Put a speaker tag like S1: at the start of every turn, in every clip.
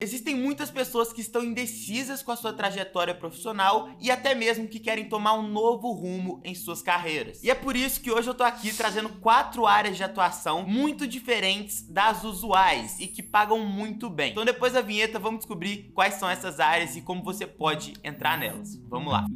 S1: Existem muitas pessoas que estão indecisas com a sua trajetória profissional e até mesmo que querem tomar um novo rumo em suas carreiras. E é por isso que hoje eu tô aqui trazendo quatro áreas de atuação muito diferentes das usuais e que pagam muito bem. Então depois da vinheta vamos descobrir quais são essas áreas e como você pode entrar nelas. Vamos lá.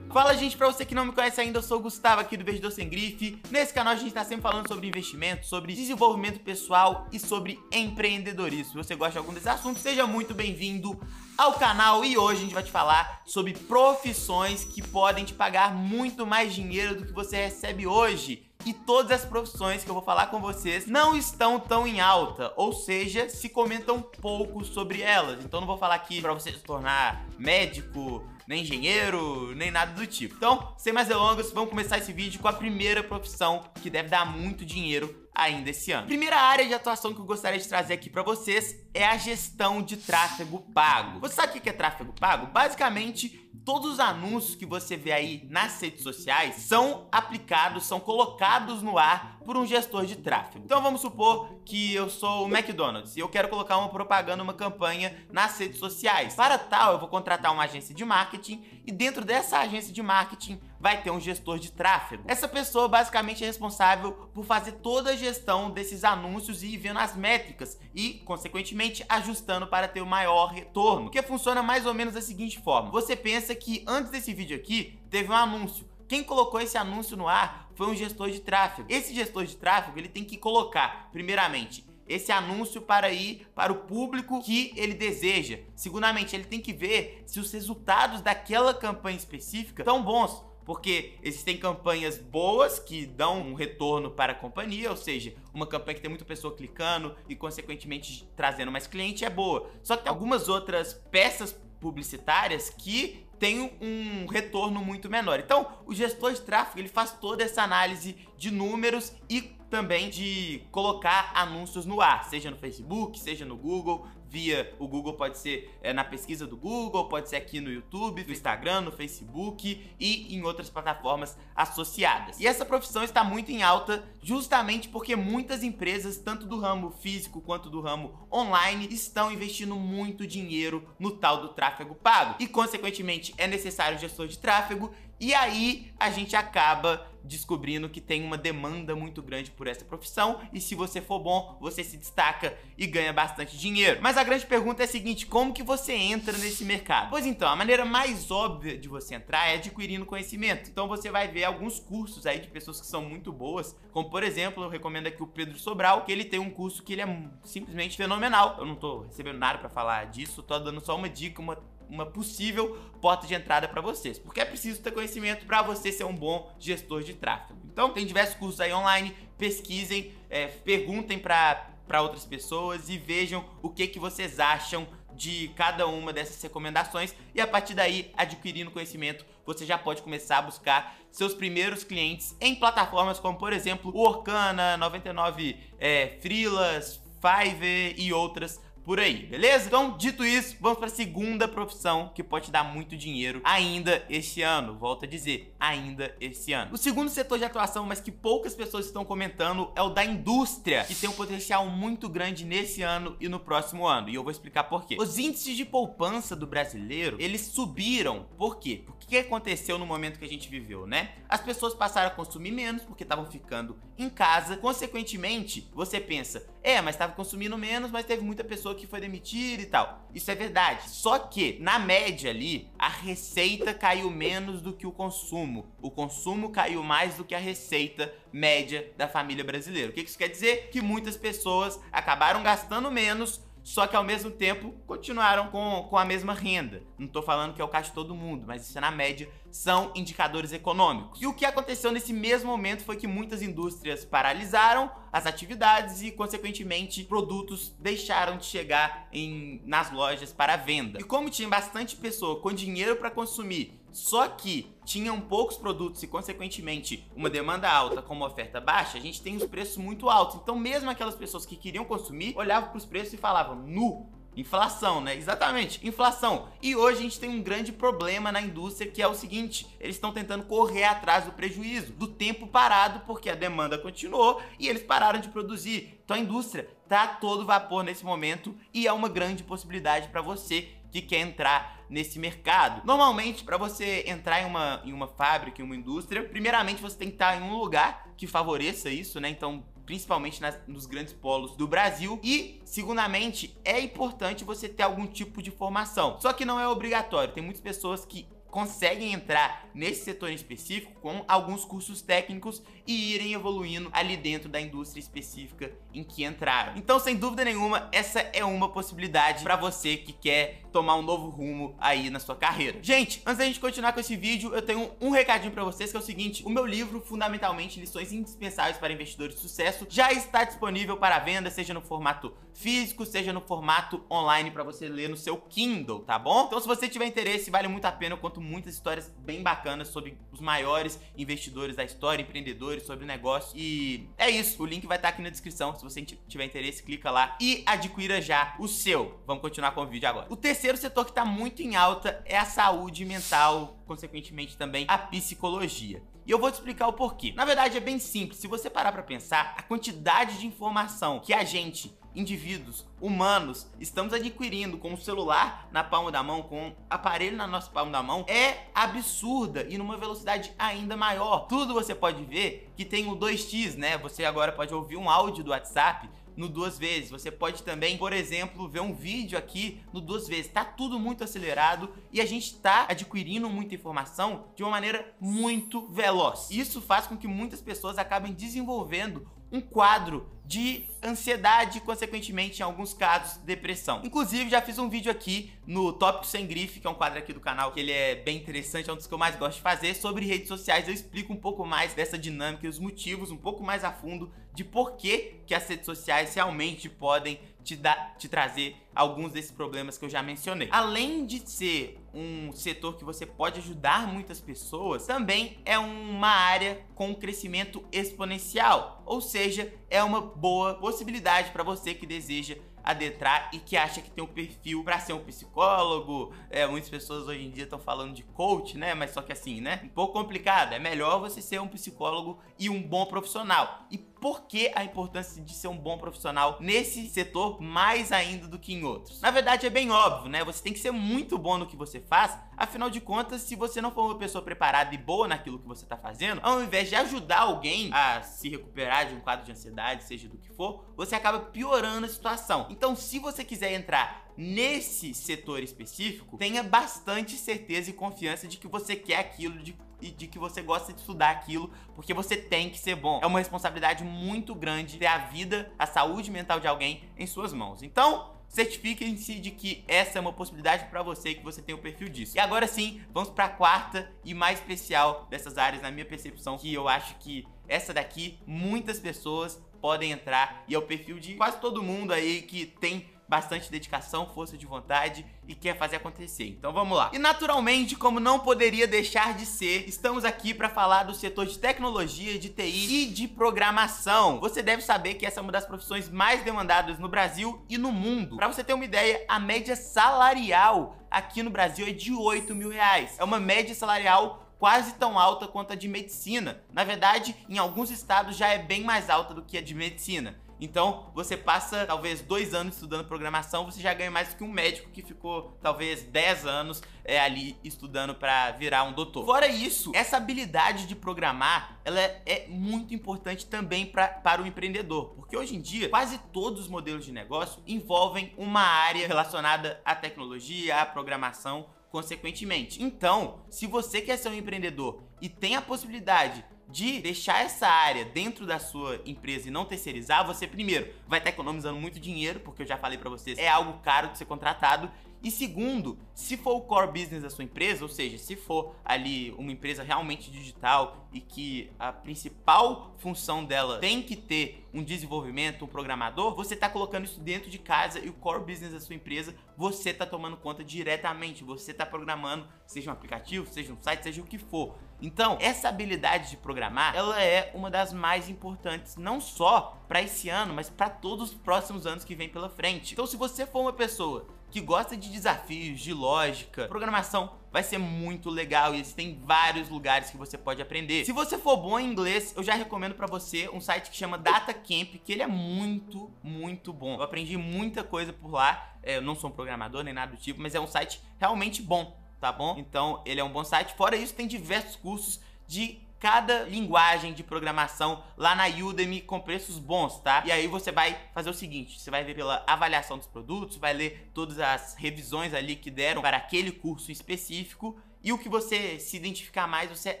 S1: Fala gente, pra você que não me conhece ainda, eu sou o Gustavo aqui do Investidor Sem Grife. Nesse canal a gente tá sempre falando sobre investimento, sobre desenvolvimento pessoal e sobre empreendedorismo. Se você gosta de algum desses assuntos, seja muito bem-vindo ao canal e hoje a gente vai te falar sobre profissões que podem te pagar muito mais dinheiro do que você recebe hoje e todas as profissões que eu vou falar com vocês não estão tão em alta, ou seja, se comentam pouco sobre elas. Então não vou falar aqui para você se tornar médico, nem engenheiro, nem nada do tipo. Então, sem mais delongas, vamos começar esse vídeo com a primeira profissão que deve dar muito dinheiro ainda esse ano. Primeira área de atuação que eu gostaria de trazer aqui para vocês é a gestão de tráfego pago. Você sabe o que é tráfego pago? Basicamente, todos os anúncios que você vê aí nas redes sociais são aplicados, são colocados no ar por um gestor de tráfego. Então vamos supor que eu sou o McDonald's e eu quero colocar uma propaganda, uma campanha nas redes sociais. Para tal, eu vou contratar uma agência de marketing e dentro dessa agência de marketing vai ter um gestor de tráfego. Essa pessoa basicamente é responsável por fazer toda a gestão desses anúncios e vendo as métricas e, consequentemente, ajustando para ter o maior retorno. Que funciona mais ou menos da seguinte forma: você pensa que antes desse vídeo aqui teve um anúncio. Quem colocou esse anúncio no ar foi um gestor de tráfego. Esse gestor de tráfego ele tem que colocar, primeiramente, esse anúncio para ir para o público que ele deseja. Segundamente, ele tem que ver se os resultados daquela campanha específica estão bons. Porque existem campanhas boas que dão um retorno para a companhia, ou seja, uma campanha que tem muita pessoa clicando e, consequentemente, trazendo mais cliente é boa. Só que tem algumas outras peças publicitárias que tem um retorno muito menor. Então, o gestor de tráfego ele faz toda essa análise de números e também de colocar anúncios no ar, seja no Facebook, seja no Google, via o Google pode ser é, na pesquisa do Google, pode ser aqui no YouTube, no Instagram, no Facebook e em outras plataformas associadas. E essa profissão está muito em alta justamente porque muitas empresas, tanto do ramo físico quanto do ramo online, estão investindo muito dinheiro no tal do tráfego pago. E consequentemente é necessário um gestor de tráfego e aí a gente acaba descobrindo que tem uma demanda muito grande por essa profissão e se você for bom, você se destaca e ganha bastante dinheiro. Mas a grande pergunta é a seguinte, como que você entra nesse mercado? Pois então, a maneira mais óbvia de você entrar é adquirindo conhecimento. Então você vai ver alguns cursos aí de pessoas que são muito boas, como por exemplo, eu recomendo aqui o Pedro Sobral, que ele tem um curso que ele é simplesmente fenomenal. Eu não tô recebendo nada para falar disso, tô dando só uma dica, uma uma possível porta de entrada para vocês, porque é preciso ter conhecimento para você ser um bom gestor de tráfego. Então tem diversos cursos aí online, pesquisem, é, perguntem para outras pessoas e vejam o que, que vocês acham de cada uma dessas recomendações e a partir daí, adquirindo conhecimento, você já pode começar a buscar seus primeiros clientes em plataformas como, por exemplo, o Orkana, 99 é, Freelas, Fiverr e outras por aí, beleza? Então, dito isso, vamos para a segunda profissão que pode dar muito dinheiro ainda este ano. Volto a dizer, ainda este ano. O segundo setor de atuação, mas que poucas pessoas estão comentando, é o da indústria, que tem um potencial muito grande nesse ano e no próximo ano. E eu vou explicar por quê. Os índices de poupança do brasileiro, eles subiram. Por quê? Porque que aconteceu no momento que a gente viveu, né? As pessoas passaram a consumir menos porque estavam ficando em casa. Consequentemente, você pensa, é, mas estava consumindo menos, mas teve muita pessoa que foi demitida e tal. Isso é verdade. Só que, na média ali, a receita caiu menos do que o consumo. O consumo caiu mais do que a receita média da família brasileira. O que isso quer dizer? Que muitas pessoas acabaram gastando menos só que ao mesmo tempo continuaram com, com a mesma renda. Não estou falando que é o caso de todo mundo, mas isso é na média, são indicadores econômicos. E o que aconteceu nesse mesmo momento foi que muitas indústrias paralisaram as atividades e, consequentemente, produtos deixaram de chegar em, nas lojas para venda. E como tinha bastante pessoa com dinheiro para consumir só que tinham poucos produtos e, consequentemente, uma demanda alta com uma oferta baixa, a gente tem os preços muito altos. Então, mesmo aquelas pessoas que queriam consumir, olhavam para os preços e falavam: nu, Inflação, né? Exatamente, inflação. E hoje a gente tem um grande problema na indústria que é o seguinte: eles estão tentando correr atrás do prejuízo, do tempo parado, porque a demanda continuou e eles pararam de produzir. Então a indústria tá todo vapor nesse momento e é uma grande possibilidade para você que quer entrar nesse mercado. Normalmente, para você entrar em uma, em uma fábrica, em uma indústria, primeiramente você tem que estar em um lugar que favoreça isso, né? Então, principalmente nas, nos grandes polos do Brasil. E, segundamente, é importante você ter algum tipo de formação. Só que não é obrigatório. Tem muitas pessoas que conseguem entrar nesse setor em específico com alguns cursos técnicos e irem evoluindo ali dentro da indústria específica em que entraram. Então, sem dúvida nenhuma, essa é uma possibilidade para você que quer tomar um novo rumo aí na sua carreira. Gente, antes da gente continuar com esse vídeo, eu tenho um recadinho para vocês que é o seguinte: o meu livro, Fundamentalmente Lições Indispensáveis para Investidores de Sucesso, já está disponível para venda, seja no formato físico, seja no formato online para você ler no seu Kindle, tá bom? Então, se você tiver interesse, vale muito a pena. Eu conto muitas histórias bem bacanas sobre os maiores investidores da história, empreendedores, sobre negócio. E é isso. O link vai estar aqui na descrição. Se você tiver interesse, clica lá e adquira já o seu. Vamos continuar com o vídeo agora. O terceiro setor que está muito em alta é a saúde mental, consequentemente também a psicologia. E eu vou te explicar o porquê. Na verdade, é bem simples. Se você parar para pensar, a quantidade de informação que a gente indivíduos humanos estamos adquirindo com o celular na palma da mão, com o aparelho na nossa palma da mão, é absurda e numa velocidade ainda maior. Tudo você pode ver que tem o 2x, né? Você agora pode ouvir um áudio do WhatsApp no duas vezes. Você pode também, por exemplo, ver um vídeo aqui no duas vezes. Tá tudo muito acelerado e a gente está adquirindo muita informação de uma maneira muito veloz. Isso faz com que muitas pessoas acabem desenvolvendo um quadro de ansiedade e, consequentemente, em alguns casos, depressão. Inclusive, já fiz um vídeo aqui no Tópico Sem Grife, que é um quadro aqui do canal, que ele é bem interessante, é um dos que eu mais gosto de fazer, sobre redes sociais. Eu explico um pouco mais dessa dinâmica e os motivos, um pouco mais a fundo, de por que, que as redes sociais realmente podem te, dar, te trazer alguns desses problemas que eu já mencionei. Além de ser um setor que você pode ajudar muitas pessoas, também é uma área com crescimento exponencial, ou seja, é uma boa possibilidade para você que deseja adentrar e que acha que tem um perfil para ser um psicólogo. É, muitas pessoas hoje em dia estão falando de coach, né? Mas só que assim, né? Um pouco complicado. É melhor você ser um psicólogo e um bom profissional. E por que a importância de ser um bom profissional nesse setor mais ainda do que em outros? Na verdade é bem óbvio, né? Você tem que ser muito bom no que você faz, afinal de contas, se você não for uma pessoa preparada e boa naquilo que você está fazendo, ao invés de ajudar alguém a se recuperar de um quadro de ansiedade, seja do que for, você acaba piorando a situação. Então, se você quiser entrar nesse setor específico, tenha bastante certeza e confiança de que você quer aquilo, de e de que você gosta de estudar aquilo, porque você tem que ser bom. É uma responsabilidade muito grande ter a vida, a saúde mental de alguém em suas mãos. Então, certifiquem-se de que essa é uma possibilidade para você e que você tem o perfil disso. E agora sim, vamos para a quarta e mais especial dessas áreas, na minha percepção, que eu acho que essa daqui muitas pessoas podem entrar e é o perfil de quase todo mundo aí que tem bastante dedicação, força de vontade e quer fazer acontecer. Então vamos lá. E naturalmente, como não poderia deixar de ser, estamos aqui para falar do setor de tecnologia, de TI e de programação. Você deve saber que essa é uma das profissões mais demandadas no Brasil e no mundo. Para você ter uma ideia, a média salarial aqui no Brasil é de 8 mil reais. É uma média salarial quase tão alta quanto a de medicina. Na verdade, em alguns estados já é bem mais alta do que a de medicina. Então, você passa talvez dois anos estudando programação, você já ganha mais do que um médico que ficou talvez 10 anos é, ali estudando para virar um doutor. Fora isso, essa habilidade de programar, ela é, muito importante também pra, para o empreendedor, porque hoje em dia quase todos os modelos de negócio envolvem uma área relacionada à tecnologia, à programação, consequentemente. Então, se você quer ser um empreendedor e tem a possibilidade de deixar essa área dentro da sua empresa e não terceirizar, você primeiro vai estar economizando muito dinheiro, porque eu já falei para vocês, é algo caro de ser contratado, e segundo, se for o core business da sua empresa, ou seja, se for ali uma empresa realmente digital e que a principal função dela tem que ter um desenvolvimento, um programador, você está colocando isso dentro de casa e o core business da sua empresa você está tomando conta diretamente, você está programando, seja um aplicativo, seja um site, seja o que for. Então, essa habilidade de programar, ela é uma das mais importantes, não só para esse ano, mas para todos os próximos anos que vem pela frente. Então, se você for uma pessoa que gosta de desafios, de lógica, programação vai ser muito legal e existem vários lugares que você pode aprender. Se você for bom em inglês, eu já recomendo para você um site que chama DataCamp, que ele é muito, muito bom. Eu aprendi muita coisa por lá. É, eu não sou um programador nem nada do tipo, mas é um site realmente bom, tá bom? Então, ele é um bom site. Fora isso, tem diversos cursos de cada linguagem de programação lá na Udemy com preços bons, tá? E aí você vai fazer o seguinte, você vai ver pela avaliação dos produtos, vai ler todas as revisões ali que deram para aquele curso específico e o que você se identificar mais, você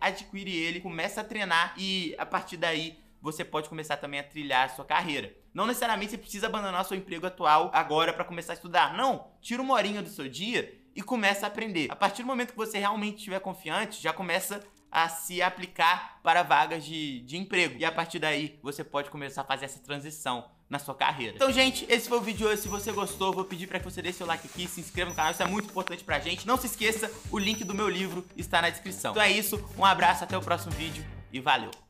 S1: adquire ele, começa a treinar e a partir daí você pode começar também a trilhar a sua carreira. Não necessariamente você precisa abandonar seu emprego atual agora para começar a estudar. Não, tira uma horinha do seu dia e começa a aprender. A partir do momento que você realmente estiver confiante, já começa a se aplicar para vagas de, de emprego. E a partir daí, você pode começar a fazer essa transição na sua carreira. Então, gente, esse foi o vídeo de hoje. Se você gostou, vou pedir para que você deixe seu like aqui, se inscreva no canal, isso é muito importante pra gente. Não se esqueça, o link do meu livro está na descrição. Então é isso, um abraço, até o próximo vídeo e valeu!